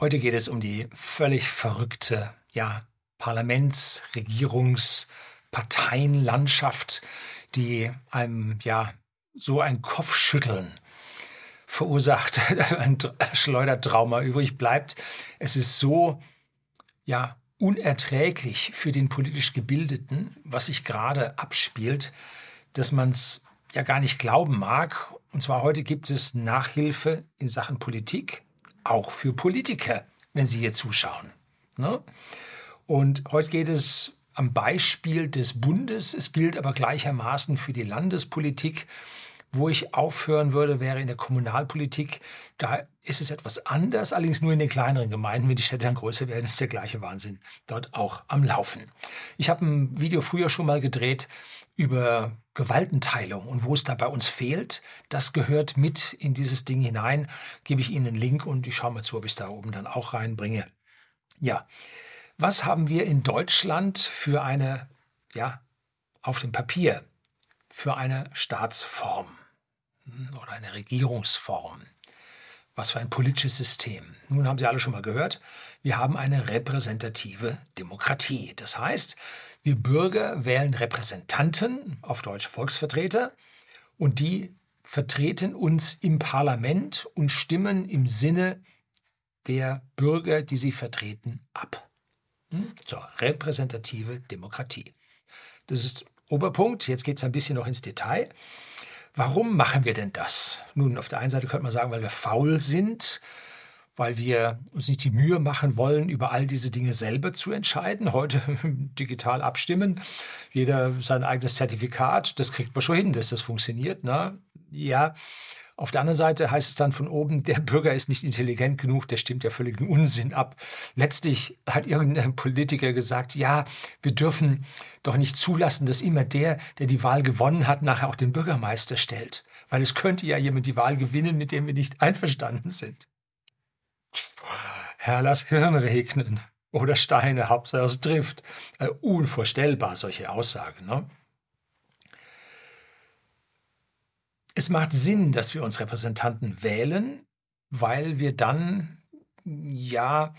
Heute geht es um die völlig verrückte, ja, Parlaments-, Regierungs-, Parteienlandschaft, die einem, ja, so ein Kopfschütteln verursacht, ein Schleudertrauma übrig bleibt. Es ist so, ja, unerträglich für den politisch Gebildeten, was sich gerade abspielt, dass man es ja gar nicht glauben mag. Und zwar heute gibt es Nachhilfe in Sachen Politik, auch für Politiker, wenn sie hier zuschauen. Ne? Und heute geht es am Beispiel des Bundes. Es gilt aber gleichermaßen für die Landespolitik. Wo ich aufhören würde, wäre in der Kommunalpolitik. Da ist es etwas anders, allerdings nur in den kleineren Gemeinden. Wenn die Städte dann größer werden, ist der gleiche Wahnsinn dort auch am Laufen. Ich habe ein Video früher schon mal gedreht über Gewaltenteilung und wo es da bei uns fehlt. Das gehört mit in dieses Ding hinein. Gebe ich Ihnen einen Link und ich schaue mal zu, ob ich es da oben dann auch reinbringe. Ja, was haben wir in Deutschland für eine, ja, auf dem Papier, für eine Staatsform? oder eine Regierungsform. Was für ein politisches System. Nun haben Sie alle schon mal gehört, wir haben eine repräsentative Demokratie. Das heißt, wir Bürger wählen Repräsentanten, auf Deutsch Volksvertreter, und die vertreten uns im Parlament und stimmen im Sinne der Bürger, die sie vertreten, ab. Hm? So, repräsentative Demokratie. Das ist Oberpunkt. Jetzt geht es ein bisschen noch ins Detail. Warum machen wir denn das? Nun, auf der einen Seite könnte man sagen, weil wir faul sind, weil wir uns nicht die Mühe machen wollen, über all diese Dinge selber zu entscheiden. Heute digital abstimmen, jeder sein eigenes Zertifikat, das kriegt man schon hin, dass das funktioniert. Ne? Ja, auf der anderen Seite heißt es dann von oben, der Bürger ist nicht intelligent genug, der stimmt ja völligen Unsinn ab. Letztlich hat irgendein Politiker gesagt, ja, wir dürfen doch nicht zulassen, dass immer der, der die Wahl gewonnen hat, nachher auch den Bürgermeister stellt. Weil es könnte ja jemand die Wahl gewinnen, mit dem wir nicht einverstanden sind. Herr, lass Hirn regnen. Oder Steine, Hauptsache es trifft. Äh, unvorstellbar, solche Aussagen. Ne? Es macht Sinn, dass wir uns Repräsentanten wählen, weil wir dann ja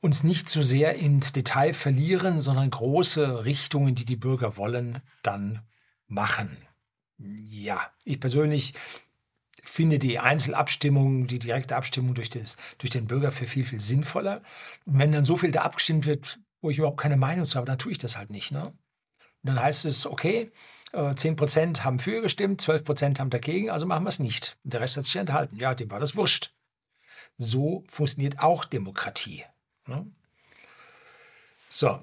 uns nicht zu so sehr ins Detail verlieren, sondern große Richtungen, die die Bürger wollen, dann machen. Ja, ich persönlich finde die Einzelabstimmung, die direkte Abstimmung durch, das, durch den Bürger für viel, viel sinnvoller. Wenn dann so viel da abgestimmt wird, wo ich überhaupt keine Meinung zu habe, dann tue ich das halt nicht. Ne? Und dann heißt es, okay, 10 äh, Prozent haben für gestimmt, 12 Prozent haben dagegen, also machen wir es nicht. Der Rest hat sich enthalten. Ja, dem war das wurscht. So funktioniert auch Demokratie. Ne? So,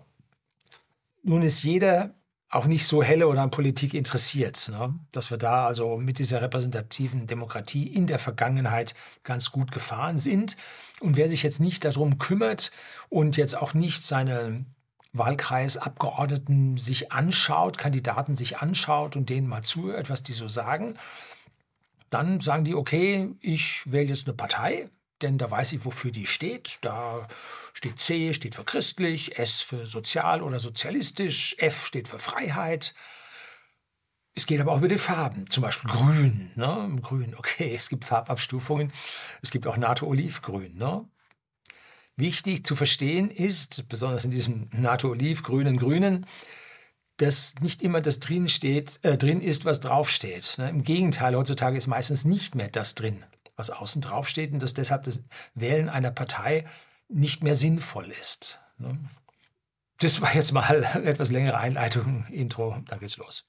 nun ist jeder auch nicht so helle oder an Politik interessiert, ne? dass wir da also mit dieser repräsentativen Demokratie in der Vergangenheit ganz gut gefahren sind. Und wer sich jetzt nicht darum kümmert und jetzt auch nicht seine Wahlkreisabgeordneten sich anschaut, Kandidaten sich anschaut und denen mal zuhört, was die so sagen, dann sagen die, okay, ich wähle jetzt eine Partei, denn da weiß ich, wofür die steht. Da steht C, steht für christlich, S für sozial oder sozialistisch, F steht für Freiheit. Es geht aber auch über die Farben, zum Beispiel grün. Ne? Grün, okay, es gibt Farbabstufungen. Es gibt auch NATO-Olivgrün. Ne? Wichtig zu verstehen ist, besonders in diesem NATO-Olivgrünen Grünen, dass nicht immer das drin, steht, äh, drin ist, was draufsteht. Ne? Im Gegenteil, heutzutage ist meistens nicht mehr das drin, was außen draufsteht und dass deshalb das Wählen einer Partei nicht mehr sinnvoll ist. Ne? Das war jetzt mal etwas längere Einleitung, Intro, dann geht's los.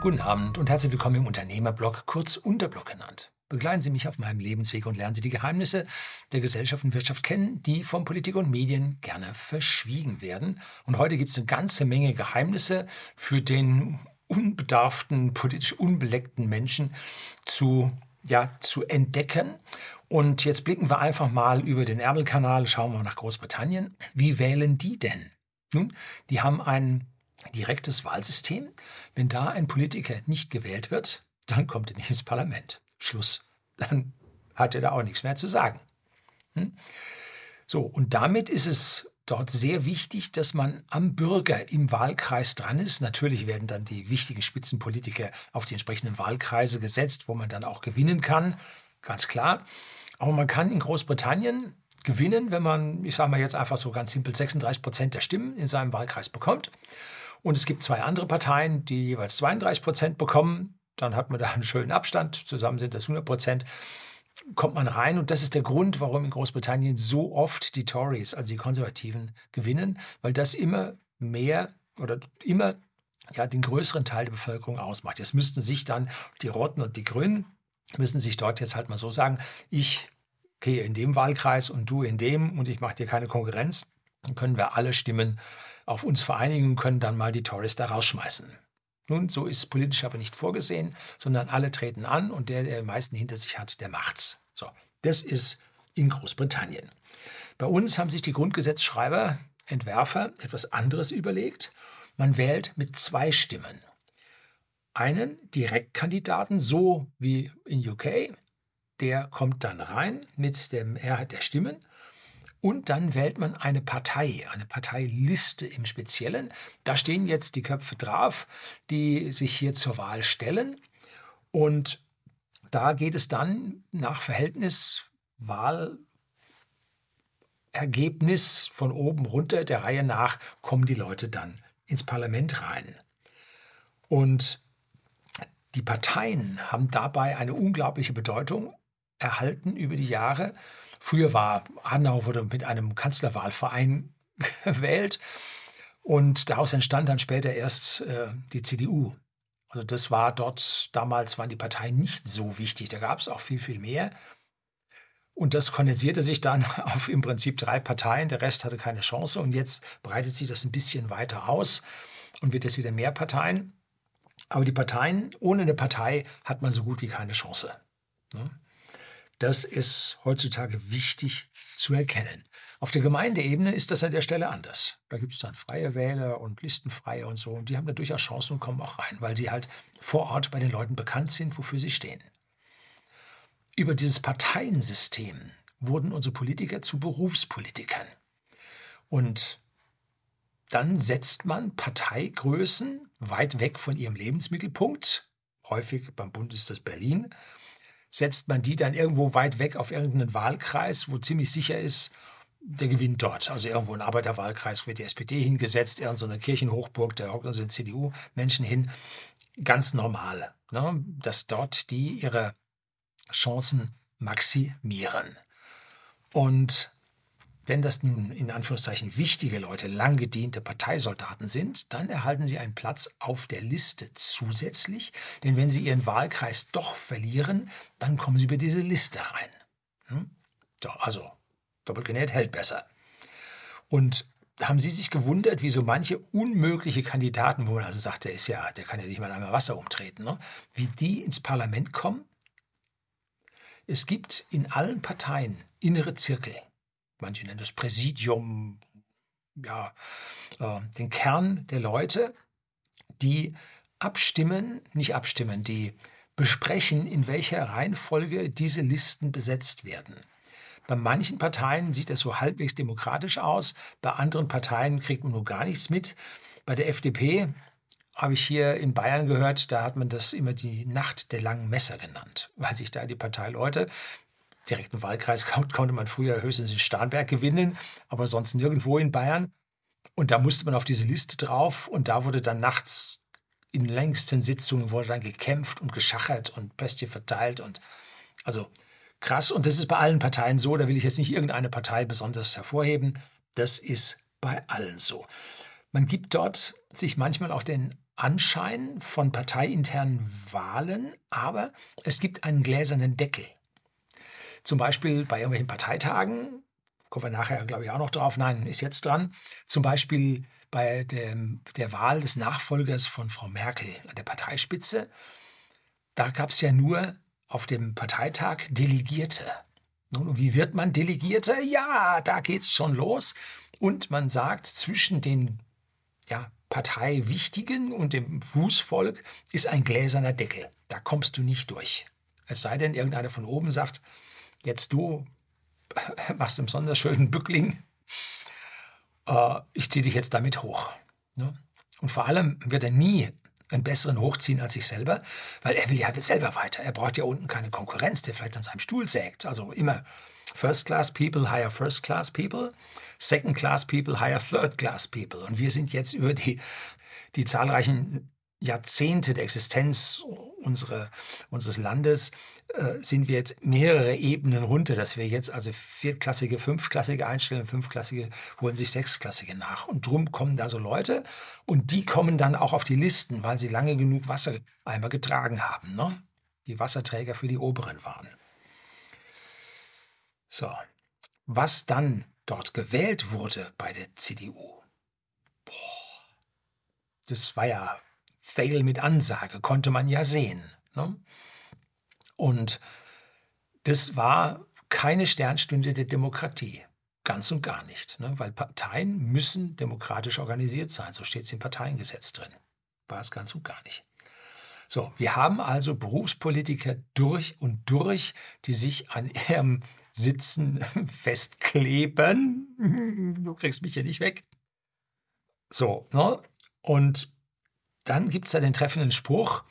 Guten Abend und herzlich willkommen im Unternehmerblog, kurz Unterblog genannt. Begleiten Sie mich auf meinem Lebensweg und lernen Sie die Geheimnisse der Gesellschaft und Wirtschaft kennen, die von Politik und Medien gerne verschwiegen werden. Und heute gibt es eine ganze Menge Geheimnisse für den unbedarften, politisch unbeleckten Menschen zu, ja, zu entdecken. Und jetzt blicken wir einfach mal über den Ärmelkanal, schauen wir nach Großbritannien. Wie wählen die denn? Nun, die haben einen direktes Wahlsystem. Wenn da ein Politiker nicht gewählt wird, dann kommt er nicht ins Parlament. Schluss. Dann hat er da auch nichts mehr zu sagen. Hm? So, und damit ist es dort sehr wichtig, dass man am Bürger im Wahlkreis dran ist. Natürlich werden dann die wichtigen Spitzenpolitiker auf die entsprechenden Wahlkreise gesetzt, wo man dann auch gewinnen kann, ganz klar. Aber man kann in Großbritannien gewinnen, wenn man, ich sage mal jetzt einfach so ganz simpel, 36 Prozent der Stimmen in seinem Wahlkreis bekommt. Und es gibt zwei andere Parteien, die jeweils 32 Prozent bekommen. Dann hat man da einen schönen Abstand. Zusammen sind das 100 Prozent kommt man rein und das ist der Grund, warum in Großbritannien so oft die Tories, also die Konservativen, gewinnen, weil das immer mehr oder immer ja, den größeren Teil der Bevölkerung ausmacht. Jetzt müssten sich dann die Roten und die Grünen, müssen sich dort jetzt halt mal so sagen, ich gehe in dem Wahlkreis und du in dem und ich mache dir keine Konkurrenz. Dann können wir alle Stimmen auf uns vereinigen und können dann mal die Tories da rausschmeißen. Nun, so ist politisch aber nicht vorgesehen, sondern alle treten an und der, der am meisten hinter sich hat, der macht's. So, das ist in Großbritannien. Bei uns haben sich die Grundgesetzschreiber, Entwerfer etwas anderes überlegt. Man wählt mit zwei Stimmen. Einen Direktkandidaten, so wie in UK, der kommt dann rein mit der Mehrheit der Stimmen und dann wählt man eine Partei, eine Parteiliste im Speziellen. Da stehen jetzt die Köpfe drauf, die sich hier zur Wahl stellen. Und da geht es dann nach Verhältnis Wahlergebnis von oben runter, der Reihe nach, kommen die Leute dann ins Parlament rein. Und die Parteien haben dabei eine unglaubliche Bedeutung erhalten über die Jahre. Früher war Hanau wurde mit einem Kanzlerwahlverein gewählt und daraus entstand dann später erst äh, die CDU. Also das war dort, damals waren die Parteien nicht so wichtig, da gab es auch viel, viel mehr. Und das kondensierte sich dann auf im Prinzip drei Parteien, der Rest hatte keine Chance und jetzt breitet sich das ein bisschen weiter aus und wird jetzt wieder mehr Parteien. Aber die Parteien, ohne eine Partei hat man so gut wie keine Chance. Ne? Das ist heutzutage wichtig zu erkennen. Auf der Gemeindeebene ist das an der Stelle anders. Da gibt es dann freie Wähler und Listenfreie und so. Und die haben da durchaus Chancen und kommen auch rein, weil sie halt vor Ort bei den Leuten bekannt sind, wofür sie stehen. Über dieses Parteiensystem wurden unsere Politiker zu Berufspolitikern. Und dann setzt man Parteigrößen weit weg von ihrem Lebensmittelpunkt. Häufig beim Bund ist das Berlin setzt man die dann irgendwo weit weg auf irgendeinen Wahlkreis, wo ziemlich sicher ist, der gewinnt dort. Also irgendwo ein Arbeiterwahlkreis wird die SPD hingesetzt, irgendeine Kirchenhochburg, da hocken also CDU-Menschen hin. Ganz normal, ne? dass dort die ihre Chancen maximieren. Und wenn das nun in Anführungszeichen wichtige Leute, lang gediente Parteisoldaten sind, dann erhalten sie einen Platz auf der Liste zusätzlich, denn wenn sie ihren Wahlkreis doch verlieren, dann kommen sie über diese Liste rein. Hm? So, also, doppelt genäht hält besser. Und haben Sie sich gewundert, wie so manche unmögliche Kandidaten, wo man also sagt, der ist ja, der kann ja nicht mal einmal Wasser umtreten, ne? wie die ins Parlament kommen? Es gibt in allen Parteien innere Zirkel manche nennen das Präsidium, ja, äh, den Kern der Leute, die abstimmen, nicht abstimmen, die besprechen, in welcher Reihenfolge diese Listen besetzt werden. Bei manchen Parteien sieht das so halbwegs demokratisch aus, bei anderen Parteien kriegt man nur gar nichts mit. Bei der FDP habe ich hier in Bayern gehört, da hat man das immer die Nacht der langen Messer genannt, weil sich da die Parteileute direkten Wahlkreis konnte man früher höchstens in Starnberg gewinnen, aber sonst nirgendwo in Bayern. Und da musste man auf diese Liste drauf und da wurde dann nachts in längsten Sitzungen wurde dann gekämpft und geschachert und Bestie verteilt und also krass. Und das ist bei allen Parteien so. Da will ich jetzt nicht irgendeine Partei besonders hervorheben. Das ist bei allen so. Man gibt dort sich manchmal auch den Anschein von parteiinternen Wahlen, aber es gibt einen gläsernen Deckel. Zum Beispiel bei irgendwelchen Parteitagen, kommen wir nachher, glaube ich, auch noch drauf, nein, ist jetzt dran, zum Beispiel bei dem, der Wahl des Nachfolgers von Frau Merkel an der Parteispitze, da gab es ja nur auf dem Parteitag Delegierte. Nun, wie wird man Delegierte? Ja, da geht es schon los. Und man sagt, zwischen den ja, Parteiwichtigen und dem Fußvolk ist ein gläserner Deckel. Da kommst du nicht durch. Es sei denn, irgendeiner von oben sagt, Jetzt du machst einen besonders schönen Bückling. äh, ich ziehe dich jetzt damit hoch. Ne? Und vor allem wird er nie einen besseren hochziehen als sich selber, weil er will ja selber weiter. Er braucht ja unten keine Konkurrenz, der vielleicht an seinem Stuhl sägt. Also immer First-Class People hire First-Class People, Second-Class People hire Third-Class People. Und wir sind jetzt über die, die zahlreichen Jahrzehnte der Existenz unsere, unseres Landes sind wir jetzt mehrere Ebenen runter, dass wir jetzt also viertklassige, fünfklassige einstellen, fünfklassige holen sich sechsklassige nach. Und drum kommen da so Leute und die kommen dann auch auf die Listen, weil sie lange genug Wassereimer getragen haben, ne? die Wasserträger für die Oberen waren. So, was dann dort gewählt wurde bei der CDU, boah, das war ja Fail mit Ansage, konnte man ja sehen. Ne? Und das war keine Sternstunde der Demokratie. Ganz und gar nicht. Ne? Weil Parteien müssen demokratisch organisiert sein. So steht es im Parteiengesetz drin. War es ganz und gar nicht. So, wir haben also Berufspolitiker durch und durch, die sich an ihrem Sitzen festkleben. Du kriegst mich hier nicht weg. So, ne? Und dann gibt es da den treffenden Spruch,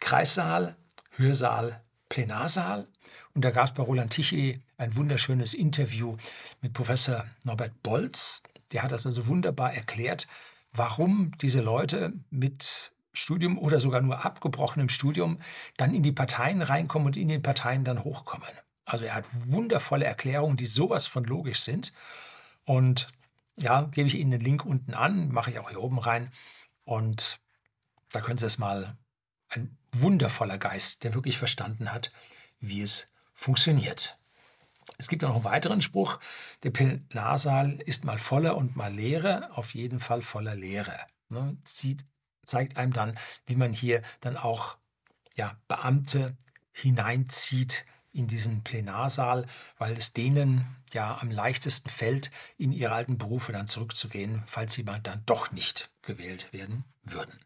Kreissaal, Hörsaal, Plenarsaal. Und da gab es bei Roland Tichy ein wunderschönes Interview mit Professor Norbert Bolz. Der hat das also wunderbar erklärt, warum diese Leute mit Studium oder sogar nur abgebrochenem Studium dann in die Parteien reinkommen und in den Parteien dann hochkommen. Also er hat wundervolle Erklärungen, die sowas von logisch sind. Und ja, gebe ich Ihnen den Link unten an, mache ich auch hier oben rein. Und da können Sie es mal, ein wundervoller Geist, der wirklich verstanden hat, wie es funktioniert. Es gibt noch einen weiteren Spruch, der Plenarsaal ist mal voller und mal leerer, auf jeden Fall voller Leere. Ne, zeigt einem dann, wie man hier dann auch ja, Beamte hineinzieht in diesen Plenarsaal, weil es denen ja am leichtesten fällt, in ihre alten Berufe dann zurückzugehen, falls sie mal dann doch nicht gewählt werden würden.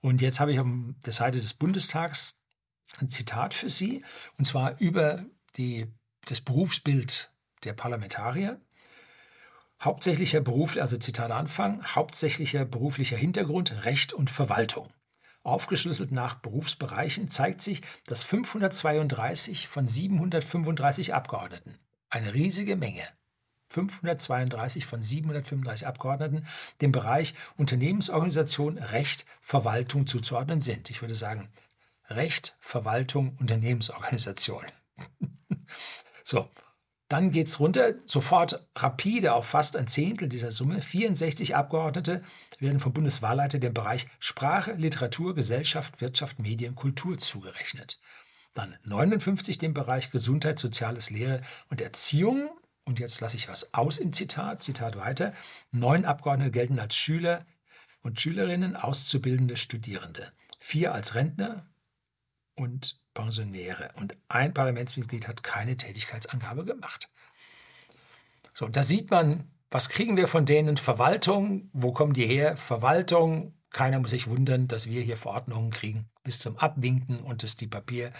Und jetzt habe ich auf der Seite des Bundestags ein Zitat für Sie, und zwar über die, das Berufsbild der Parlamentarier. Hauptsächlicher Beruf, also Zitat Anfang, hauptsächlicher beruflicher Hintergrund Recht und Verwaltung. Aufgeschlüsselt nach Berufsbereichen zeigt sich, dass 532 von 735 Abgeordneten, eine riesige Menge, 532 von 735 Abgeordneten dem Bereich Unternehmensorganisation, Recht, Verwaltung zuzuordnen sind. Ich würde sagen, Recht, Verwaltung, Unternehmensorganisation. so, dann geht es runter, sofort rapide auf fast ein Zehntel dieser Summe. 64 Abgeordnete werden vom Bundeswahlleiter dem Bereich Sprache, Literatur, Gesellschaft, Wirtschaft, Medien, Kultur zugerechnet. Dann 59 dem Bereich Gesundheit, Soziales, Lehre und Erziehung und jetzt lasse ich was aus im Zitat, Zitat weiter, neun Abgeordnete gelten als Schüler und Schülerinnen, Auszubildende, Studierende, vier als Rentner und Pensionäre und ein Parlamentsmitglied hat keine Tätigkeitsangabe gemacht. So, da sieht man, was kriegen wir von denen? Verwaltung, wo kommen die her? Verwaltung, keiner muss sich wundern, dass wir hier Verordnungen kriegen, bis zum Abwinken und das die Papier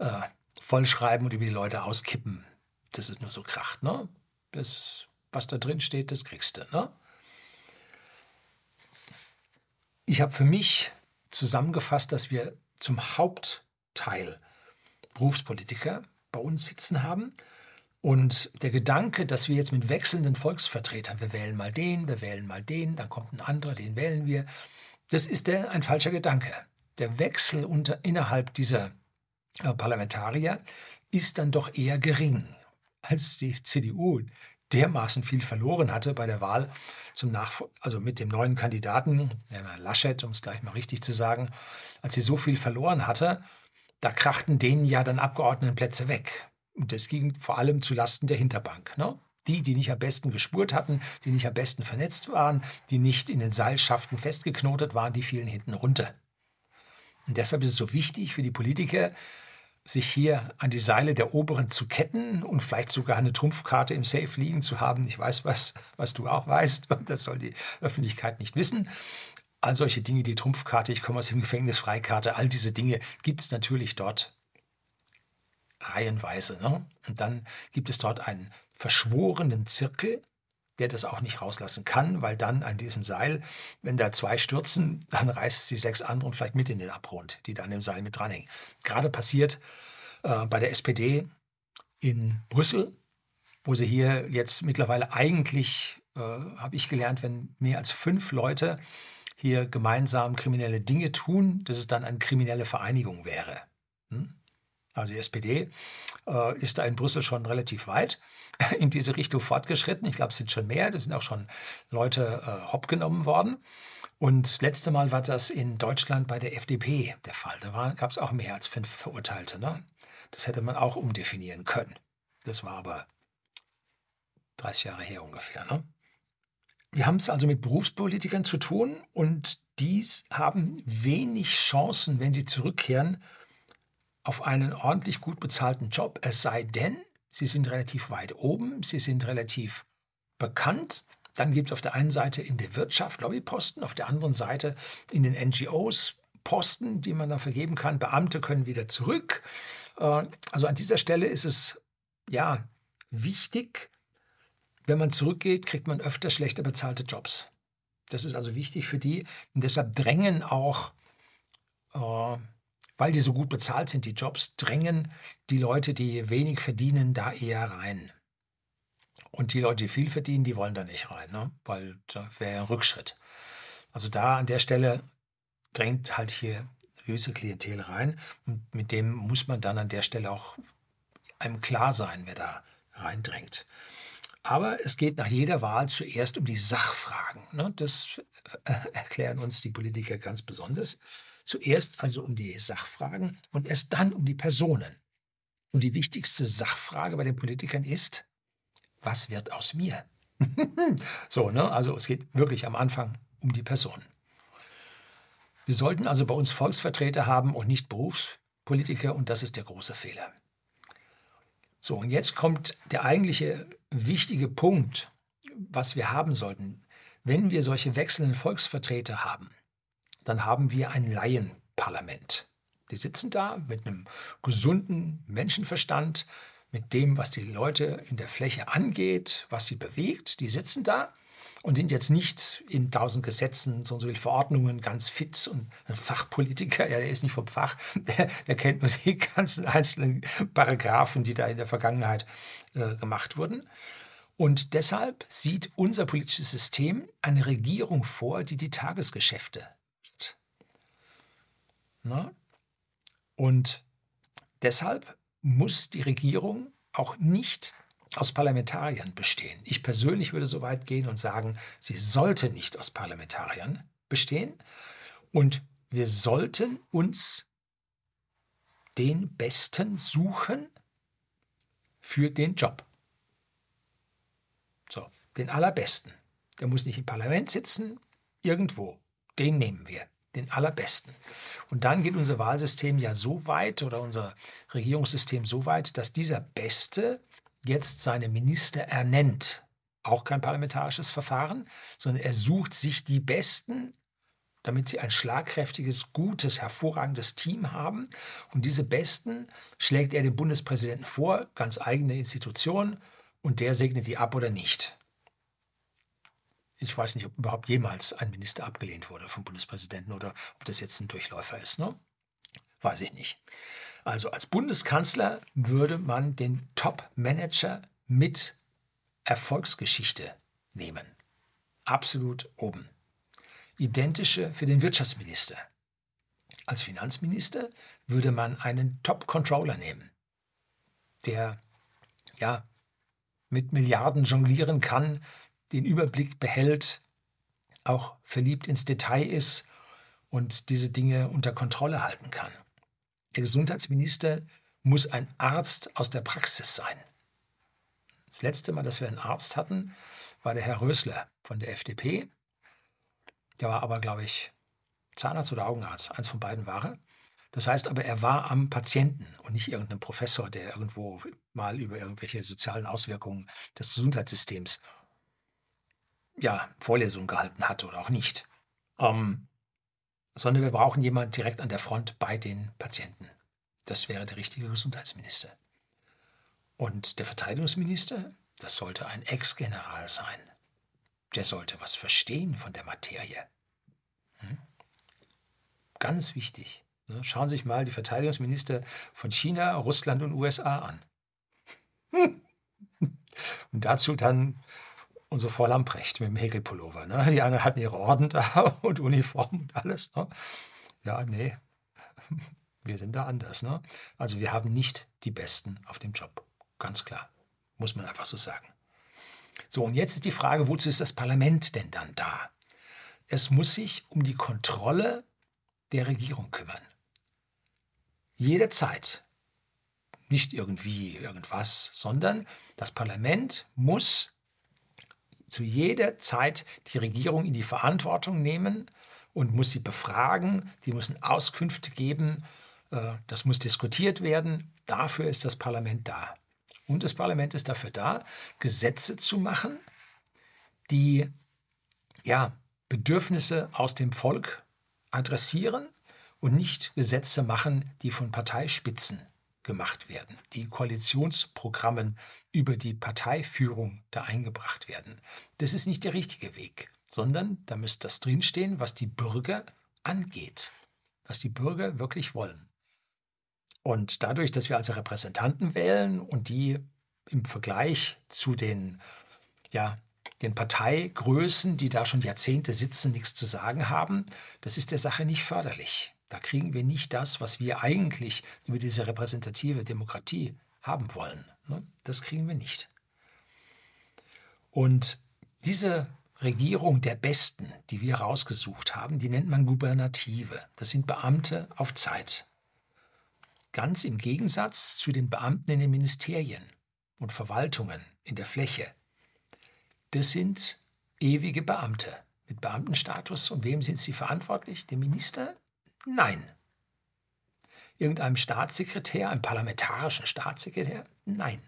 äh, vollschreiben und über die Leute auskippen dass es nur so kracht. Ne? Das, was da drin steht, das kriegst du. Ne? Ich habe für mich zusammengefasst, dass wir zum Hauptteil Berufspolitiker bei uns sitzen haben. Und der Gedanke, dass wir jetzt mit wechselnden Volksvertretern, wir wählen mal den, wir wählen mal den, dann kommt ein anderer, den wählen wir, das ist der, ein falscher Gedanke. Der Wechsel unter, innerhalb dieser äh, Parlamentarier ist dann doch eher gering als die CDU dermaßen viel verloren hatte bei der Wahl zum Nachf also mit dem neuen Kandidaten, Laschet, um es gleich mal richtig zu sagen, als sie so viel verloren hatte, da krachten denen ja dann Abgeordnetenplätze weg. Und das ging vor allem zu Lasten der Hinterbank. Ne? Die, die nicht am besten gespurt hatten, die nicht am besten vernetzt waren, die nicht in den Seilschaften festgeknotet waren, die fielen hinten runter. Und deshalb ist es so wichtig für die Politiker, sich hier an die Seile der Oberen zu ketten und vielleicht sogar eine Trumpfkarte im Safe liegen zu haben. Ich weiß was, was du auch weißt, das soll die Öffentlichkeit nicht wissen. All solche Dinge, die Trumpfkarte, ich komme aus dem Gefängnis, Freikarte, all diese Dinge gibt es natürlich dort reihenweise. Ne? Und dann gibt es dort einen verschworenen Zirkel, der das auch nicht rauslassen kann, weil dann an diesem Seil, wenn da zwei stürzen, dann reißt sie sechs andere vielleicht mit in den Abgrund, die da an dem Seil mit dranhängen. Gerade passiert äh, bei der SPD in Brüssel, wo sie hier jetzt mittlerweile eigentlich, äh, habe ich gelernt, wenn mehr als fünf Leute hier gemeinsam kriminelle Dinge tun, dass es dann eine kriminelle Vereinigung wäre. Hm? Also die SPD äh, ist da in Brüssel schon relativ weit in diese Richtung fortgeschritten. Ich glaube, es sind schon mehr. Da sind auch schon Leute äh, hopp genommen worden. Und das letzte Mal war das in Deutschland bei der FDP der Fall. Da gab es auch mehr als fünf Verurteilte. Ne? Das hätte man auch umdefinieren können. Das war aber 30 Jahre her ungefähr. Ne? Wir haben es also mit Berufspolitikern zu tun und dies haben wenig Chancen, wenn sie zurückkehren, auf einen ordentlich gut bezahlten Job, es sei denn, sie sind relativ weit oben, sie sind relativ bekannt. Dann gibt es auf der einen Seite in der Wirtschaft Lobbyposten, auf der anderen Seite in den NGOs Posten, die man da vergeben kann. Beamte können wieder zurück. Äh, also an dieser Stelle ist es ja wichtig, wenn man zurückgeht, kriegt man öfter schlechter bezahlte Jobs. Das ist also wichtig für die. Und deshalb drängen auch äh, weil die so gut bezahlt sind, die Jobs, drängen die Leute, die wenig verdienen, da eher rein. Und die Leute, die viel verdienen, die wollen da nicht rein, ne? weil da wäre ein Rückschritt. Also da an der Stelle drängt halt hier böse Klientel rein und mit dem muss man dann an der Stelle auch einem klar sein, wer da reindrängt. Aber es geht nach jeder Wahl zuerst um die Sachfragen. Ne? Das erklären uns die Politiker ganz besonders. Zuerst also um die Sachfragen und erst dann um die Personen. Und die wichtigste Sachfrage bei den Politikern ist, was wird aus mir? so, ne? Also es geht wirklich am Anfang um die Person. Wir sollten also bei uns Volksvertreter haben und nicht Berufspolitiker und das ist der große Fehler. So, und jetzt kommt der eigentliche wichtige Punkt, was wir haben sollten. Wenn wir solche wechselnden Volksvertreter haben, dann haben wir ein Laienparlament. Die sitzen da mit einem gesunden Menschenverstand, mit dem, was die Leute in der Fläche angeht, was sie bewegt. Die sitzen da und sind jetzt nicht in tausend Gesetzen, so und so viele Verordnungen ganz fit und ein Fachpolitiker, ja, der ist nicht vom Fach, der, der kennt nur die ganzen einzelnen Paragraphen, die da in der Vergangenheit äh, gemacht wurden. Und deshalb sieht unser politisches System eine Regierung vor, die die Tagesgeschäfte Ne? Und deshalb muss die Regierung auch nicht aus Parlamentariern bestehen. Ich persönlich würde so weit gehen und sagen, sie sollte nicht aus Parlamentariern bestehen. Und wir sollten uns den Besten suchen für den Job. So, den Allerbesten. Der muss nicht im Parlament sitzen, irgendwo. Den nehmen wir den allerbesten. Und dann geht unser Wahlsystem ja so weit oder unser Regierungssystem so weit, dass dieser Beste jetzt seine Minister ernennt. Auch kein parlamentarisches Verfahren, sondern er sucht sich die Besten, damit sie ein schlagkräftiges, gutes, hervorragendes Team haben. Und diese Besten schlägt er dem Bundespräsidenten vor, ganz eigene Institution, und der segnet die ab oder nicht. Ich weiß nicht, ob überhaupt jemals ein Minister abgelehnt wurde vom Bundespräsidenten oder ob das jetzt ein Durchläufer ist. Ne? Weiß ich nicht. Also als Bundeskanzler würde man den Top-Manager mit Erfolgsgeschichte nehmen. Absolut oben. Identische für den Wirtschaftsminister. Als Finanzminister würde man einen Top-Controller nehmen, der ja mit Milliarden jonglieren kann, den Überblick behält, auch verliebt ins Detail ist und diese Dinge unter Kontrolle halten kann. Der Gesundheitsminister muss ein Arzt aus der Praxis sein. Das letzte Mal, dass wir einen Arzt hatten, war der Herr Rösler von der FDP. Der war aber, glaube ich, Zahnarzt oder Augenarzt. Eins von beiden war er. Das heißt aber, er war am Patienten und nicht irgendein Professor, der irgendwo mal über irgendwelche sozialen Auswirkungen des Gesundheitssystems ja, Vorlesungen gehalten hat oder auch nicht. Ähm, sondern wir brauchen jemanden direkt an der Front bei den Patienten. Das wäre der richtige Gesundheitsminister. Und der Verteidigungsminister, das sollte ein Ex-General sein. der sollte was verstehen von der Materie. Hm? Ganz wichtig. Ne? Schauen Sie sich mal die Verteidigungsminister von China, Russland und USA an. Und dazu dann unsere Frau Lamprecht mit dem Häkelpullover. Ne? Die anderen hatten ihre Orden da und Uniform und alles. Ne? Ja, nee, wir sind da anders. Ne? Also wir haben nicht die Besten auf dem Job. Ganz klar. Muss man einfach so sagen. So, und jetzt ist die Frage, wozu ist das Parlament denn dann da? Es muss sich um die Kontrolle der Regierung kümmern. Jederzeit. Nicht irgendwie irgendwas, sondern das Parlament muss zu jeder Zeit die Regierung in die Verantwortung nehmen und muss sie befragen, die müssen Auskünfte geben, äh, das muss diskutiert werden. Dafür ist das Parlament da. Und das Parlament ist dafür da, Gesetze zu machen, die ja, Bedürfnisse aus dem Volk adressieren und nicht Gesetze machen, die von Parteispitzen gemacht werden, die Koalitionsprogrammen über die Parteiführung da eingebracht werden. Das ist nicht der richtige Weg, sondern da müsste das drinstehen, was die Bürger angeht, was die Bürger wirklich wollen. Und dadurch, dass wir also Repräsentanten wählen und die im Vergleich zu den, ja, den Parteigrößen, die da schon Jahrzehnte sitzen, nichts zu sagen haben, das ist der Sache nicht förderlich. Da kriegen wir nicht das, was wir eigentlich über diese repräsentative Demokratie haben wollen. Ne? Das kriegen wir nicht. Und diese Regierung der Besten, die wir rausgesucht haben, die nennt man Gubernative. Das sind Beamte auf Zeit. Ganz im Gegensatz zu den Beamten in den Ministerien und Verwaltungen in der Fläche. Das sind ewige Beamte mit Beamtenstatus. Und wem sind sie verantwortlich? Dem Minister Nein. Irgendeinem Staatssekretär, einem parlamentarischen Staatssekretär? Nein.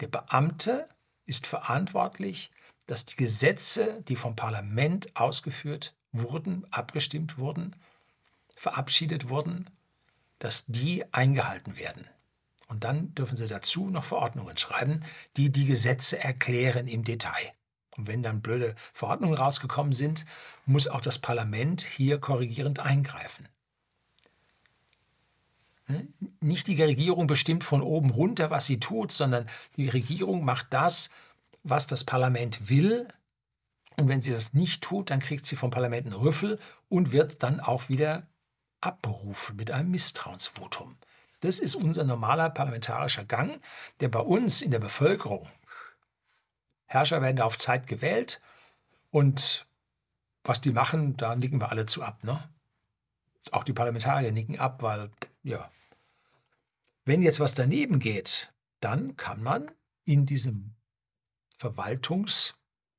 Der Beamte ist verantwortlich, dass die Gesetze, die vom Parlament ausgeführt wurden, abgestimmt wurden, verabschiedet wurden, dass die eingehalten werden. Und dann dürfen Sie dazu noch Verordnungen schreiben, die die Gesetze erklären im Detail. Und wenn dann blöde Verordnungen rausgekommen sind, muss auch das Parlament hier korrigierend eingreifen. Ne? Nicht die Regierung bestimmt von oben runter, was sie tut, sondern die Regierung macht das, was das Parlament will. Und wenn sie das nicht tut, dann kriegt sie vom Parlament einen Rüffel und wird dann auch wieder abberufen mit einem Misstrauensvotum. Das ist unser normaler parlamentarischer Gang, der bei uns in der Bevölkerung Herrscher werden auf Zeit gewählt und was die machen, da nicken wir alle zu ab. Ne? Auch die Parlamentarier nicken ab, weil, ja, wenn jetzt was daneben geht, dann kann man in diesem Verwaltungs,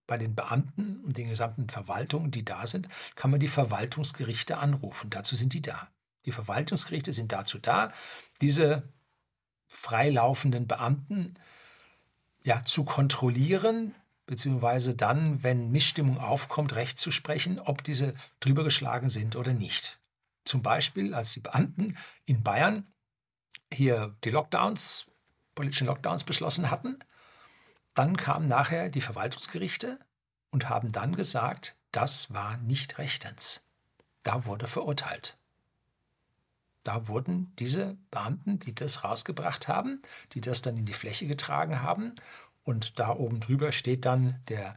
bei den Beamten und den gesamten Verwaltungen, die da sind, kann man die Verwaltungsgerichte anrufen. Dazu sind die da. Die Verwaltungsgerichte sind dazu da, diese freilaufenden Beamten ja, zu kontrollieren, beziehungsweise dann, wenn Missstimmung aufkommt, recht zu sprechen, ob diese drüber geschlagen sind oder nicht. Zum Beispiel, als die Beamten in Bayern hier die Lockdowns, politischen Lockdowns beschlossen hatten, dann kamen nachher die Verwaltungsgerichte und haben dann gesagt, das war nicht rechtens. Da wurde verurteilt. Da wurden diese Beamten, die das rausgebracht haben, die das dann in die Fläche getragen haben, und da oben drüber steht dann der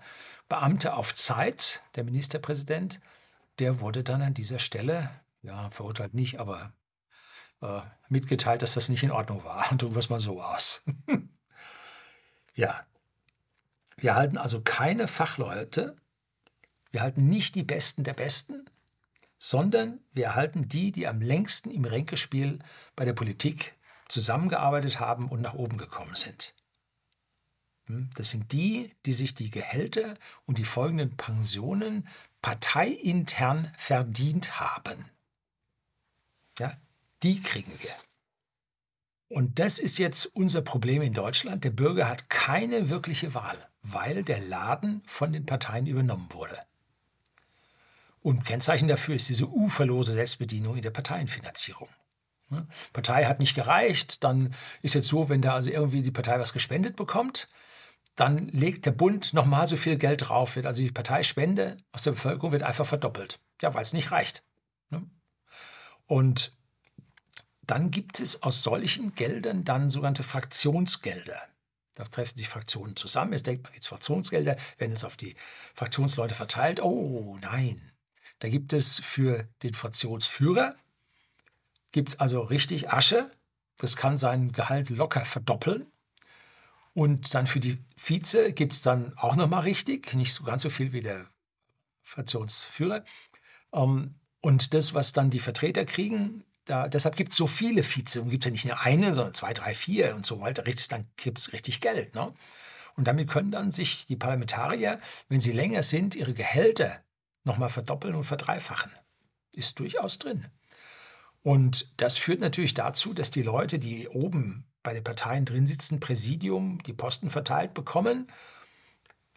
Beamte auf Zeit, der Ministerpräsident, der wurde dann an dieser Stelle, ja, verurteilt nicht, aber äh, mitgeteilt, dass das nicht in Ordnung war. Und drücken wir es mal so aus. ja, wir halten also keine Fachleute, wir halten nicht die Besten der Besten, sondern wir erhalten die, die am längsten im Ränkespiel bei der Politik zusammengearbeitet haben und nach oben gekommen sind. Hm, das sind die, die sich die Gehälter und die folgenden Pensionen parteiintern verdient haben. Ja, die kriegen wir. Und das ist jetzt unser Problem in Deutschland. Der Bürger hat keine wirkliche Wahl, weil der Laden von den Parteien übernommen wurde. Und Kennzeichen dafür ist diese uferlose Selbstbedienung in der Parteienfinanzierung. Ne? Partei hat nicht gereicht, dann ist jetzt so, wenn da also irgendwie die Partei was gespendet bekommt, dann legt der Bund nochmal so viel Geld drauf, wird also die Parteispende aus der Bevölkerung wird einfach verdoppelt. Ja, weil es nicht reicht. Ne? Und dann gibt es aus solchen Geldern dann sogenannte Fraktionsgelder. Da treffen sich Fraktionen zusammen. Jetzt denkt man, es Fraktionsgelder, werden es auf die Fraktionsleute verteilt. Oh nein, da gibt es für den Fraktionsführer, gibt es also richtig Asche. Das kann sein Gehalt locker verdoppeln. Und dann für die Vize gibt es dann auch nochmal richtig, nicht so ganz so viel wie der Fraktionsführer. Ähm, und das, was dann die Vertreter kriegen, da, deshalb gibt es so viele Vize. Und gibt es ja nicht nur eine, sondern zwei, drei, vier und so weiter. Dann gibt es richtig Geld. Ne? Und damit können dann sich die Parlamentarier, wenn sie länger sind, ihre Gehälter nochmal verdoppeln und verdreifachen. Ist durchaus drin. Und das führt natürlich dazu, dass die Leute, die oben bei den Parteien drin sitzen, Präsidium, die Posten verteilt bekommen.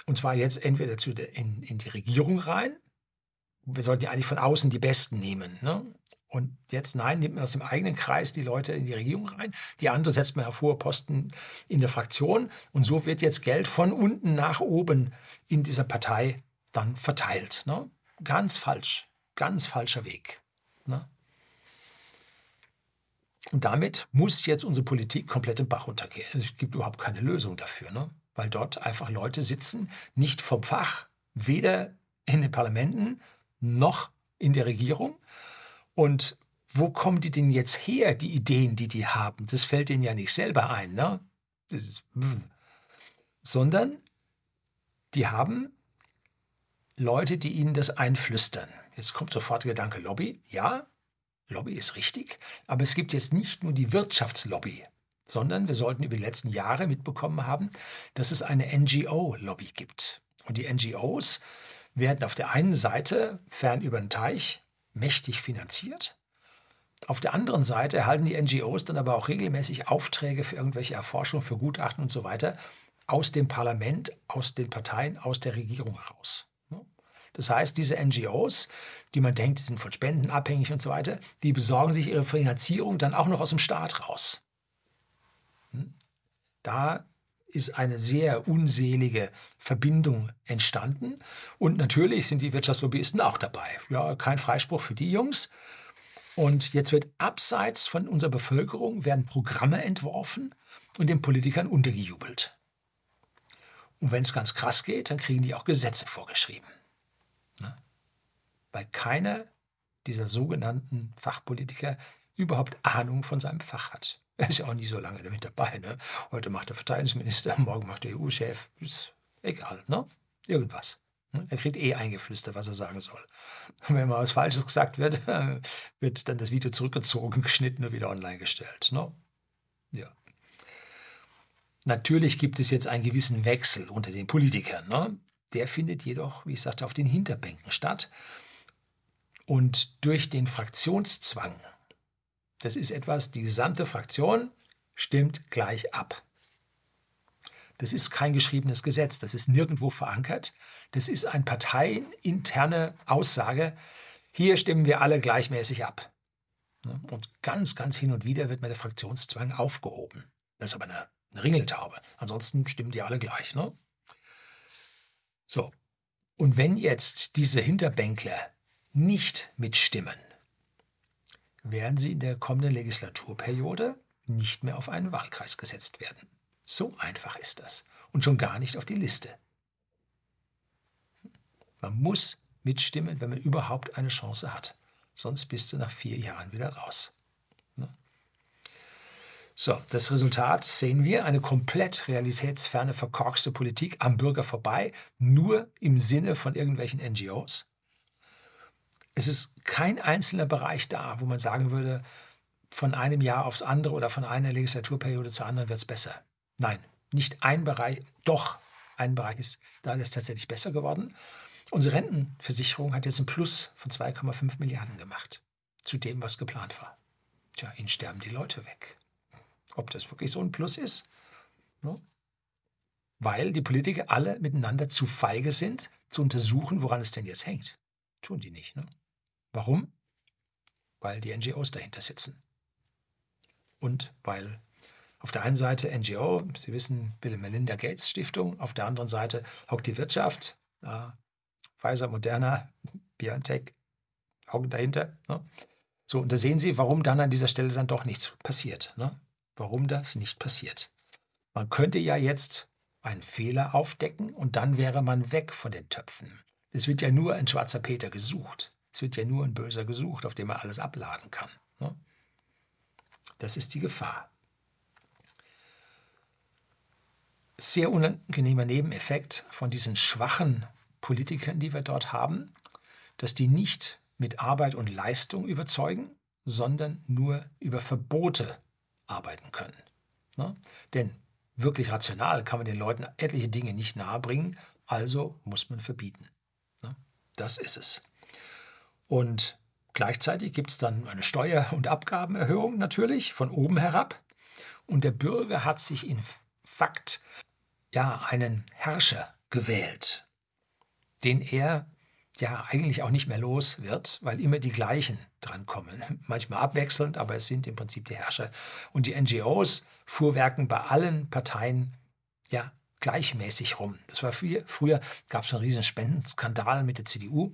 Und zwar jetzt entweder zu in, in die Regierung rein. Wir sollten ja eigentlich von außen die Besten nehmen. Ne? Und jetzt, nein, nimmt man aus dem eigenen Kreis die Leute in die Regierung rein. Die andere setzt man hohe Posten in der Fraktion. Und so wird jetzt Geld von unten nach oben in dieser Partei dann verteilt. Ne? Ganz falsch. Ganz falscher Weg. Ne? Und damit muss jetzt unsere Politik komplett im Bach runtergehen. Es gibt überhaupt keine Lösung dafür, ne? weil dort einfach Leute sitzen, nicht vom Fach, weder in den Parlamenten noch in der Regierung. Und wo kommen die denn jetzt her, die Ideen, die die haben? Das fällt ihnen ja nicht selber ein, ne? Ist, sondern die haben Leute, die ihnen das einflüstern. Jetzt kommt sofort der Gedanke Lobby. Ja, Lobby ist richtig, aber es gibt jetzt nicht nur die Wirtschaftslobby, sondern wir sollten über die letzten Jahre mitbekommen haben, dass es eine NGO-Lobby gibt. Und die NGOs werden auf der einen Seite fern über den Teich mächtig finanziert. Auf der anderen Seite erhalten die NGOs dann aber auch regelmäßig Aufträge für irgendwelche Erforschungen, für Gutachten und so weiter aus dem Parlament, aus den Parteien, aus der Regierung heraus. Das heißt, diese NGOs, die man denkt, die sind von Spenden abhängig und so weiter, die besorgen sich ihre Finanzierung dann auch noch aus dem Staat raus. Hm? Da ist eine sehr unselige Verbindung entstanden. Und natürlich sind die Wirtschaftslobbyisten auch dabei. Ja, kein Freispruch für die Jungs. Und jetzt wird abseits von unserer Bevölkerung werden Programme entworfen und den Politikern untergejubelt. Und wenn es ganz krass geht, dann kriegen die auch Gesetze vorgeschrieben weil keiner dieser sogenannten Fachpolitiker überhaupt Ahnung von seinem Fach hat. Er ist ja auch nie so lange damit dabei. Ne? Heute macht er Verteidigungsminister, morgen macht er EU-Chef. Ist egal, ne? Irgendwas. Ne? Er kriegt eh eingeflüstert, was er sagen soll. Wenn mal was Falsches gesagt wird, wird dann das Video zurückgezogen, geschnitten und wieder online gestellt. Ne? Ja. Natürlich gibt es jetzt einen gewissen Wechsel unter den Politikern. Ne? Der findet jedoch, wie ich sagte, auf den Hinterbänken statt. Und durch den Fraktionszwang, das ist etwas, die gesamte Fraktion stimmt gleich ab. Das ist kein geschriebenes Gesetz, das ist nirgendwo verankert. Das ist eine parteiinterne Aussage. Hier stimmen wir alle gleichmäßig ab. Und ganz, ganz hin und wieder wird mir der Fraktionszwang aufgehoben. Das ist aber eine, eine Ringeltaube. Ansonsten stimmen die alle gleich. Ne? So. Und wenn jetzt diese Hinterbänkler nicht mitstimmen, werden sie in der kommenden Legislaturperiode nicht mehr auf einen Wahlkreis gesetzt werden. So einfach ist das. Und schon gar nicht auf die Liste. Man muss mitstimmen, wenn man überhaupt eine Chance hat. Sonst bist du nach vier Jahren wieder raus. Ne? So, das Resultat sehen wir, eine komplett realitätsferne, verkorkste Politik am Bürger vorbei, nur im Sinne von irgendwelchen NGOs. Es ist kein einzelner Bereich da, wo man sagen würde, von einem Jahr aufs andere oder von einer Legislaturperiode zur anderen wird es besser. Nein, nicht ein Bereich, doch ein Bereich ist da ist tatsächlich besser geworden. Unsere Rentenversicherung hat jetzt ein Plus von 2,5 Milliarden gemacht zu dem, was geplant war. Tja, ihnen sterben die Leute weg. Ob das wirklich so ein Plus ist? Ne? Weil die Politiker alle miteinander zu feige sind, zu untersuchen, woran es denn jetzt hängt. Tun die nicht. Ne? Warum? Weil die NGOs dahinter sitzen. Und weil Auf der einen Seite NGO, Sie wissen, Bill Melinda Gates Stiftung, auf der anderen Seite hockt die Wirtschaft, äh, Pfizer, Moderna, BioNTech, hocken dahinter. Ne? So, und da sehen Sie, warum dann an dieser Stelle dann doch nichts passiert. Ne? Warum das nicht passiert. Man könnte ja jetzt einen Fehler aufdecken und dann wäre man weg von den Töpfen. Es wird ja nur ein schwarzer Peter gesucht. Es wird ja nur ein Böser gesucht, auf dem man alles abladen kann. Ne? Das ist die Gefahr. Sehr unangenehmer Nebeneffekt von diesen schwachen Politikern, die wir dort haben, dass die nicht mit Arbeit und Leistung überzeugen, sondern nur über Verbote arbeiten können. Ne? Denn wirklich rational kann man den Leuten etliche Dinge nicht nahebringen, also muss man verbieten. Ne? Das ist es. Und gleichzeitig gibt es dann eine Steuer- und Abgabenerhöhung natürlich von oben herab. Und der Bürger hat sich in Fakt ja einen Herrscher gewählt, den er ja eigentlich auch nicht mehr los wird, weil immer die gleichen drankommen. Manchmal abwechselnd, aber es sind im Prinzip die Herrscher. Und die NGOs fuhrwerken bei allen Parteien ja gleichmäßig rum. Das war früher, früher gab es einen riesen Spendenskandal mit der CDU.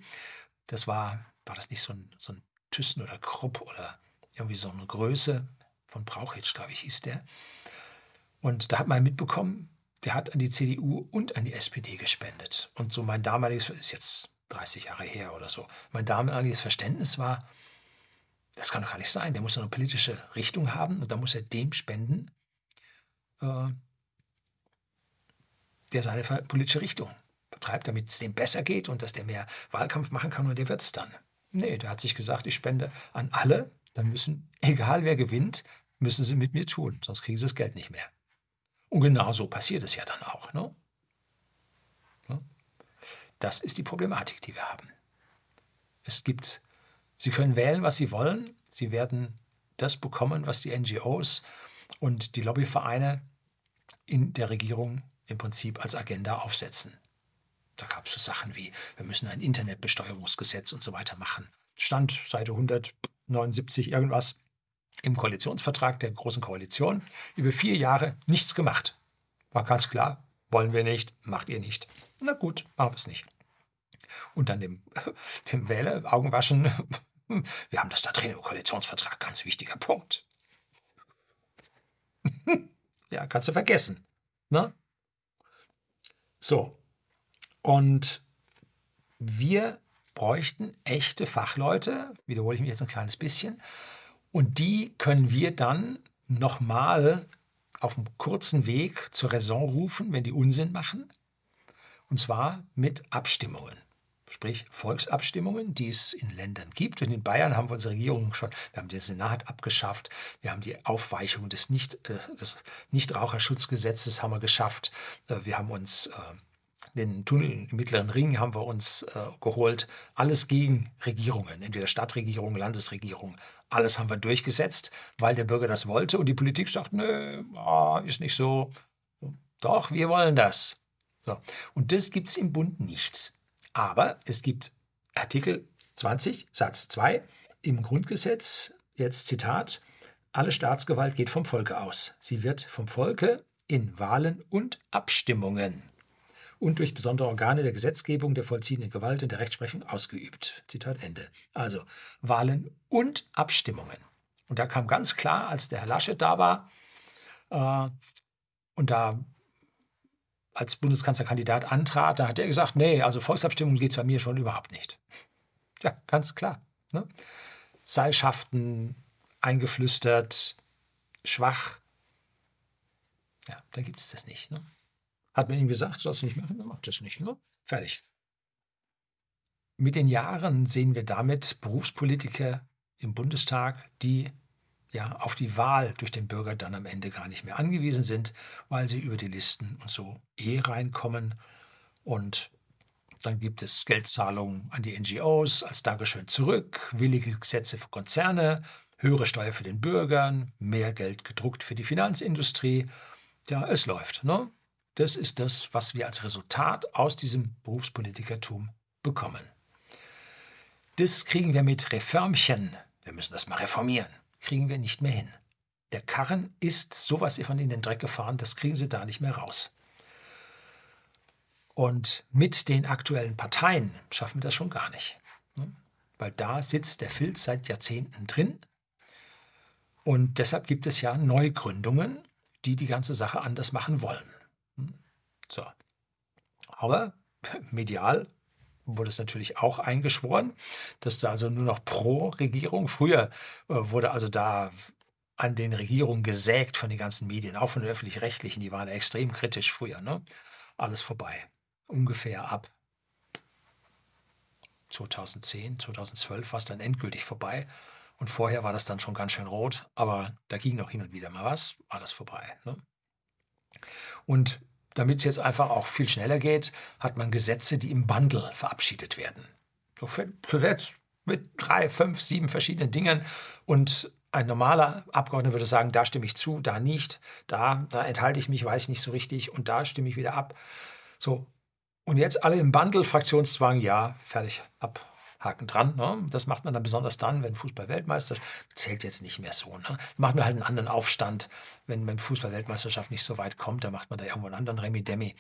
Das war, war das nicht so ein, so ein Thyssen oder Krupp oder irgendwie so eine Größe von Brauchitsch, glaube ich, hieß der. Und da hat man mitbekommen, der hat an die CDU und an die SPD gespendet. Und so mein damaliges, ist jetzt 30 Jahre her oder so, mein damaliges Verständnis war, das kann doch gar nicht sein, der muss eine politische Richtung haben und da muss er dem spenden, äh, der seine politische Richtung betreibt, damit es dem besser geht und dass der mehr Wahlkampf machen kann und der wird es dann. Nee, der hat sich gesagt, ich spende an alle, dann müssen, egal wer gewinnt, müssen sie mit mir tun, sonst kriegen sie das Geld nicht mehr. Und genau so passiert es ja dann auch. Ne? Das ist die Problematik, die wir haben. Es gibt, Sie können wählen, was Sie wollen. Sie werden das bekommen, was die NGOs und die Lobbyvereine in der Regierung im Prinzip als Agenda aufsetzen. Da gab es so Sachen wie, wir müssen ein Internetbesteuerungsgesetz und so weiter machen. Stand Seite 179 irgendwas im Koalitionsvertrag der Großen Koalition. Über vier Jahre nichts gemacht. War ganz klar, wollen wir nicht, macht ihr nicht. Na gut, machen wir es nicht. Und dann dem, dem Wähler Augenwaschen, wir haben das da drin im Koalitionsvertrag, ganz wichtiger Punkt. ja, kannst du vergessen. Ne? So. Und wir bräuchten echte Fachleute, wiederhole ich mich jetzt ein kleines bisschen, und die können wir dann nochmal auf einem kurzen Weg zur Raison rufen, wenn die Unsinn machen. Und zwar mit Abstimmungen. Sprich Volksabstimmungen, die es in Ländern gibt. Und in Bayern haben wir unsere Regierung schon, wir haben den Senat abgeschafft, wir haben die Aufweichung des, Nicht, äh, des Nichtraucherschutzgesetzes haben wir geschafft, äh, wir haben uns äh, den Tunnel im Mittleren Ring haben wir uns äh, geholt. Alles gegen Regierungen, entweder Stadtregierung, Landesregierung. Alles haben wir durchgesetzt, weil der Bürger das wollte und die Politik sagt, nö, oh, ist nicht so. Doch, wir wollen das. So. Und das gibt es im Bund nichts. Aber es gibt Artikel 20 Satz 2 im Grundgesetz, jetzt Zitat, alle Staatsgewalt geht vom Volke aus. Sie wird vom Volke in Wahlen und Abstimmungen und durch besondere Organe der Gesetzgebung, der vollziehenden Gewalt und der Rechtsprechung ausgeübt. Zitat Ende. Also Wahlen und Abstimmungen. Und da kam ganz klar, als der Herr Laschet da war äh, und da als Bundeskanzlerkandidat antrat, da hat er gesagt, nee, also Volksabstimmung geht es bei mir schon überhaupt nicht. Ja, ganz klar. Ne? Seilschaften eingeflüstert, schwach. Ja, da gibt es das nicht. Ne? Hat man ihm gesagt, sollst du nicht machen, dann macht das nicht. Ne? Fertig. Mit den Jahren sehen wir damit Berufspolitiker im Bundestag, die ja auf die Wahl durch den Bürger dann am Ende gar nicht mehr angewiesen sind, weil sie über die Listen und so eh reinkommen. Und dann gibt es Geldzahlungen an die NGOs als Dankeschön zurück, willige Gesetze für Konzerne, höhere Steuer für den Bürgern, mehr Geld gedruckt für die Finanzindustrie. Ja, es läuft. Ne? Das ist das, was wir als Resultat aus diesem Berufspolitikertum bekommen. Das kriegen wir mit Reformchen, wir müssen das mal reformieren, kriegen wir nicht mehr hin. Der Karren ist sowas von in den Dreck gefahren, das kriegen sie da nicht mehr raus. Und mit den aktuellen Parteien schaffen wir das schon gar nicht. Weil da sitzt der Filz seit Jahrzehnten drin. Und deshalb gibt es ja Neugründungen, die die ganze Sache anders machen wollen. So. Aber medial wurde es natürlich auch eingeschworen, dass da also nur noch pro Regierung, früher äh, wurde also da an den Regierungen gesägt von den ganzen Medien, auch von den öffentlich-rechtlichen, die waren extrem kritisch früher. Ne? Alles vorbei. Ungefähr ab 2010, 2012 war es dann endgültig vorbei. Und vorher war das dann schon ganz schön rot, aber da ging noch hin und wieder mal was, alles vorbei. Ne? Und damit es jetzt einfach auch viel schneller geht, hat man Gesetze, die im Bundle verabschiedet werden. So jetzt mit drei, fünf, sieben verschiedenen Dingen. Und ein normaler Abgeordneter würde sagen, da stimme ich zu, da nicht, da, da enthalte ich mich, weiß nicht so richtig und da stimme ich wieder ab. So. Und jetzt alle im Bundle, Fraktionszwang, ja, fertig, ab, Haken dran. Ne? Das macht man dann besonders dann, wenn Fußball-Weltmeister zählt jetzt nicht mehr so. Ne? Macht man halt einen anderen Aufstand, wenn beim Fußball-Weltmeisterschaft nicht so weit kommt, dann macht man da irgendwo einen anderen Remi-Demi.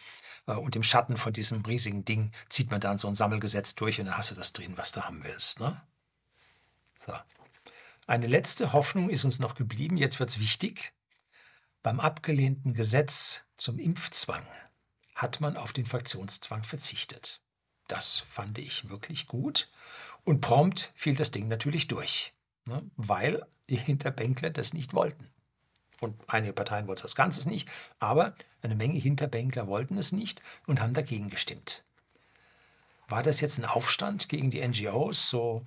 Äh, und im Schatten von diesem riesigen Ding zieht man dann so ein Sammelgesetz durch und dann hast du das drin, was du haben willst. Ne? So. Eine letzte Hoffnung ist uns noch geblieben. Jetzt wird es wichtig. Beim abgelehnten Gesetz zum Impfzwang hat man auf den Fraktionszwang verzichtet. Das fand ich wirklich gut. Und prompt fiel das Ding natürlich durch, ne, weil die Hinterbänkler das nicht wollten. Und einige Parteien wollten das Ganze nicht, aber eine Menge Hinterbänkler wollten es nicht und haben dagegen gestimmt. War das jetzt ein Aufstand gegen die NGOs, so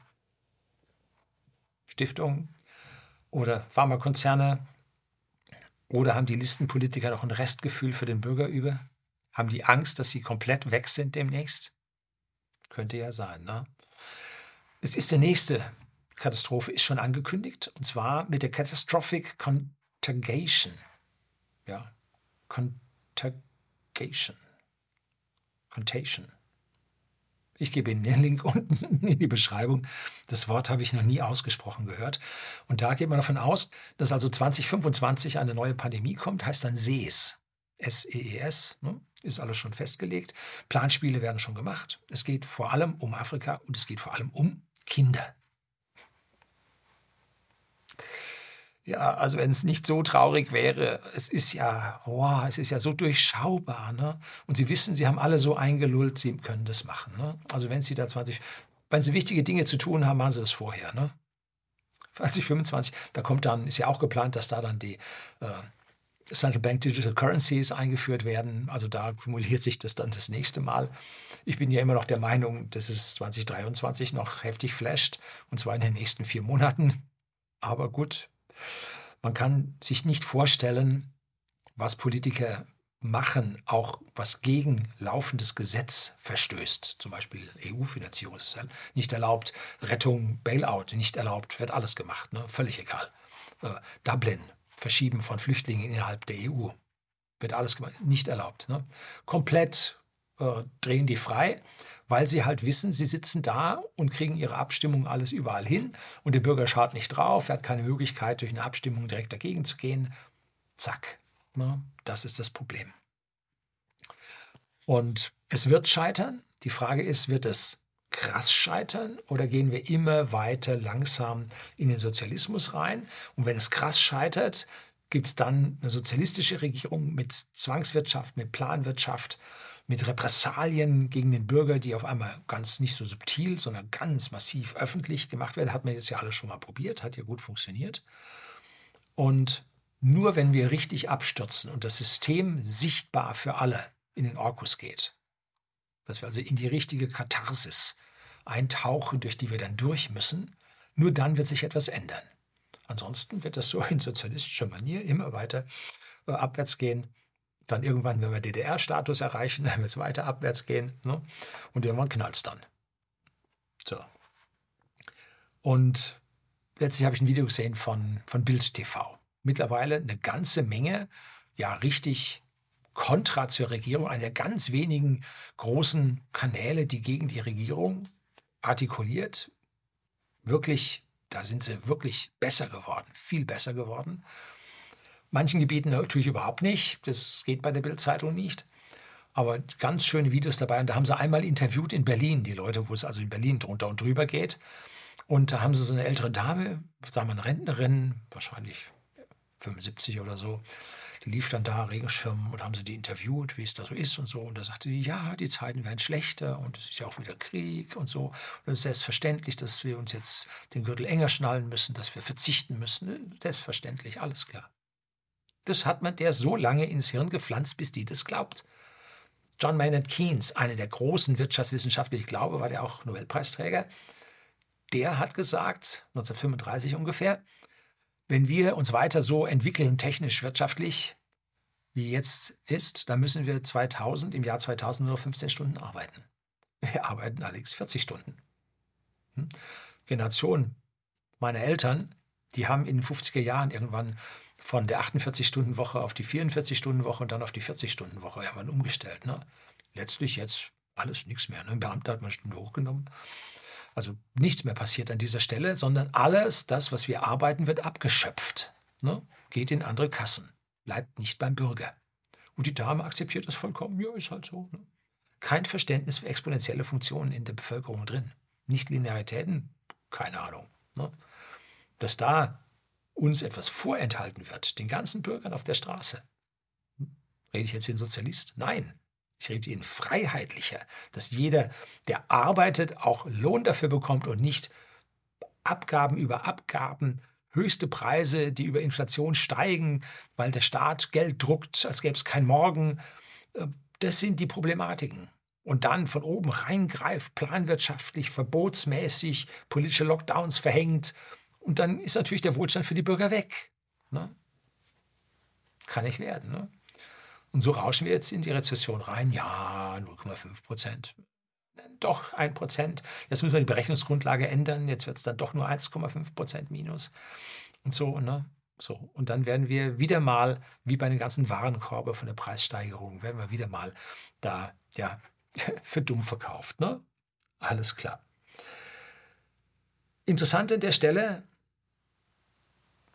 Stiftungen oder Pharmakonzerne? Oder haben die Listenpolitiker noch ein Restgefühl für den Bürger über? Haben die Angst, dass sie komplett weg sind demnächst? Könnte ja sein. Ne? Es ist der nächste Katastrophe, ist schon angekündigt, und zwar mit der Catastrophic Contagion. Ja, Contagion. Contagion. Ich gebe Ihnen den Link unten in die Beschreibung. Das Wort habe ich noch nie ausgesprochen gehört. Und da geht man davon aus, dass also 2025 eine neue Pandemie kommt, heißt dann SES. S-E-E-S. E ne? ist alles schon festgelegt. Planspiele werden schon gemacht. Es geht vor allem um Afrika und es geht vor allem um Kinder. Ja, also wenn es nicht so traurig wäre, es ist ja, wow, es ist ja so durchschaubar, ne? Und Sie wissen, Sie haben alle so eingelullt, Sie können das machen, ne? Also wenn Sie da 20, wenn Sie wichtige Dinge zu tun haben, machen Sie das vorher, ne? 2025, da kommt dann, ist ja auch geplant, dass da dann die äh, Central Bank Digital Currencies eingeführt werden. Also da kumuliert sich das dann das nächste Mal. Ich bin ja immer noch der Meinung, dass es 2023 noch heftig flasht und zwar in den nächsten vier Monaten. Aber gut, man kann sich nicht vorstellen, was Politiker machen, auch was gegen laufendes Gesetz verstößt. Zum Beispiel EU-Finanzierung ist nicht erlaubt, Rettung, Bailout nicht erlaubt, wird alles gemacht, ne? völlig egal. Äh, Dublin Verschieben von Flüchtlingen innerhalb der EU. Wird alles nicht erlaubt. Ne? Komplett äh, drehen die frei, weil sie halt wissen, sie sitzen da und kriegen ihre Abstimmung alles überall hin und der Bürger schaut nicht drauf, er hat keine Möglichkeit, durch eine Abstimmung direkt dagegen zu gehen. Zack. Ne? Das ist das Problem. Und es wird scheitern. Die Frage ist, wird es krass scheitern oder gehen wir immer weiter langsam in den Sozialismus rein? Und wenn es krass scheitert, gibt es dann eine sozialistische Regierung mit Zwangswirtschaft, mit Planwirtschaft, mit Repressalien gegen den Bürger, die auf einmal ganz nicht so subtil, sondern ganz massiv öffentlich gemacht werden. Hat man jetzt ja alles schon mal probiert, hat ja gut funktioniert. Und nur wenn wir richtig abstürzen und das System sichtbar für alle in den Orkus geht, dass wir also in die richtige Katharsis eintauchen, durch die wir dann durch müssen, nur dann wird sich etwas ändern. Ansonsten wird das so in sozialistischer Manier immer weiter äh, abwärts gehen. Dann irgendwann, wenn wir DDR-Status erreichen, dann wird es weiter abwärts gehen. Ne? Und irgendwann knallt es dann. So. Und letztlich habe ich ein Video gesehen von, von Bild TV. Mittlerweile eine ganze Menge, ja, richtig Kontra zur Regierung, einer der ganz wenigen großen Kanäle, die gegen die Regierung artikuliert. Wirklich, da sind sie wirklich besser geworden, viel besser geworden. manchen Gebieten natürlich überhaupt nicht. Das geht bei der Bildzeitung nicht. Aber ganz schöne Videos dabei. Und da haben sie einmal interviewt in Berlin, die Leute, wo es also in Berlin drunter und drüber geht. Und da haben sie so eine ältere Dame, sagen wir eine Rentnerin, wahrscheinlich 75 oder so, die lief dann da, Regenschirm, und haben sie die interviewt, wie es da so ist und so. Und da sagte die, ja, die Zeiten werden schlechter und es ist ja auch wieder Krieg und so. Und es ist selbstverständlich, dass wir uns jetzt den Gürtel enger schnallen müssen, dass wir verzichten müssen. Selbstverständlich, alles klar. Das hat man der so lange ins Hirn gepflanzt, bis die das glaubt. John Maynard Keynes, einer der großen Wirtschaftswissenschaftler, ich glaube, war der auch Nobelpreisträger, der hat gesagt, 1935 ungefähr, wenn wir uns weiter so entwickeln, technisch, wirtschaftlich, wie jetzt ist, dann müssen wir 2000, im Jahr 2000 nur 15 Stunden arbeiten. Wir arbeiten allerdings 40 Stunden. Hm? Generation meiner Eltern, die haben in den 50er Jahren irgendwann von der 48-Stunden-Woche auf die 44-Stunden-Woche und dann auf die 40-Stunden-Woche irgendwann umgestellt. Ne? Letztlich jetzt alles nichts mehr. Ne? Ein Beamter hat mal eine Stunde hochgenommen. Also nichts mehr passiert an dieser Stelle, sondern alles, das, was wir arbeiten, wird abgeschöpft. Ne? Geht in andere Kassen, bleibt nicht beim Bürger. Und die Dame akzeptiert das vollkommen, ja, ist halt so. Ne? Kein Verständnis für exponentielle Funktionen in der Bevölkerung drin. Nicht Linearitäten, keine Ahnung. Ne? Dass da uns etwas vorenthalten wird, den ganzen Bürgern auf der Straße. Hm? Rede ich jetzt wie ein Sozialist? Nein, ich rede Ihnen freiheitlicher, dass jeder, der arbeitet, auch Lohn dafür bekommt und nicht Abgaben über Abgaben, höchste Preise, die über Inflation steigen, weil der Staat Geld druckt, als gäbe es kein Morgen. Äh, das sind die Problematiken. Und dann von oben reingreift, planwirtschaftlich, verbotsmäßig, politische Lockdowns verhängt. Und dann ist natürlich der Wohlstand für die Bürger weg. Ne? Kann nicht werden. Ne? Und so rauschen wir jetzt in die Rezession rein. Ja, 0,5 Prozent. Doch ein Prozent. Jetzt müssen wir die Berechnungsgrundlage ändern. Jetzt wird es dann doch nur 1,5 Prozent minus. Und so, ne? So. Und dann werden wir wieder mal, wie bei den ganzen Warenkorbe von der Preissteigerung, werden wir wieder mal da, ja, für dumm verkauft. Ne? Alles klar. Interessant an der Stelle,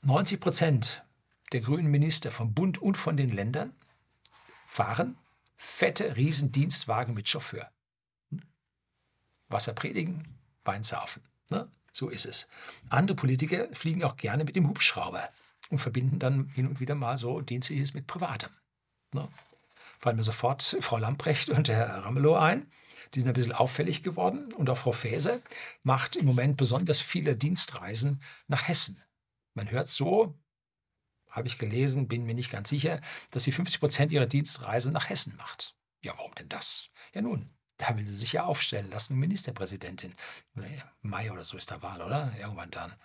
90 Prozent der grünen Minister vom Bund und von den Ländern fahren fette Riesendienstwagen mit Chauffeur. Hm? Wasser predigen, Wein saufen. Ne? So ist es. Andere Politiker fliegen auch gerne mit dem Hubschrauber und verbinden dann hin und wieder mal so Dienstliches mit Privatem. Ne? Fallen mir sofort Frau Lamprecht und Herr Ramelow ein. Die sind ein bisschen auffällig geworden. Und auch Frau Faeser macht im Moment besonders viele Dienstreisen nach Hessen. Man hört so, habe ich gelesen, bin mir nicht ganz sicher, dass sie 50 Prozent ihrer Dienstreise nach Hessen macht. Ja, warum denn das? Ja nun, da will sie sich ja aufstellen lassen, Ministerpräsidentin. Mai oder so ist der Wahl, oder? Irgendwann dann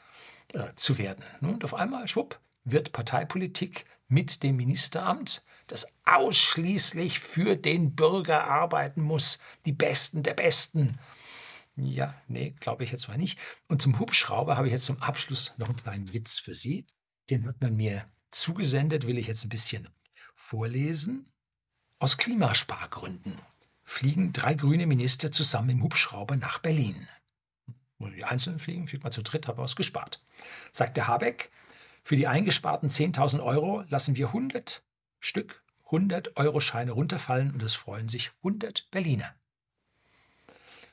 äh, zu werden. Und auf einmal, schwupp, wird Parteipolitik mit dem Ministeramt, das ausschließlich für den Bürger arbeiten muss, die Besten der Besten. Ja, nee, glaube ich jetzt mal nicht. Und zum Hubschrauber habe ich jetzt zum Abschluss noch einen kleinen Witz für Sie. Den hat man mir zugesendet, will ich jetzt ein bisschen vorlesen. Aus Klimaspargründen fliegen drei grüne Minister zusammen im Hubschrauber nach Berlin. Wollen die Einzelnen fliegen, fliegt man zu dritt, haben wir was gespart. Sagt der Habeck, für die eingesparten 10.000 Euro lassen wir 100 Stück 100-Euro-Scheine runterfallen und es freuen sich 100 Berliner.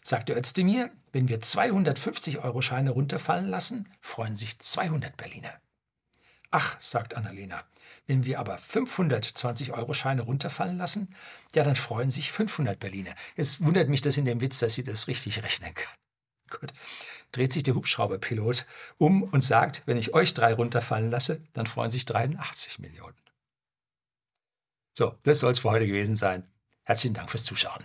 Sagt der Özdemir, wenn wir 250-Euro-Scheine runterfallen lassen, freuen sich 200 Berliner. Ach, sagt Annalena, wenn wir aber 520-Euro-Scheine runterfallen lassen, ja, dann freuen sich 500 Berliner. Jetzt wundert mich das in dem Witz, dass sie das richtig rechnen kann. Gut. Dreht sich der Hubschrauberpilot um und sagt, wenn ich euch drei runterfallen lasse, dann freuen sich 83 Millionen. So, das soll es für heute gewesen sein. Herzlichen Dank fürs Zuschauen.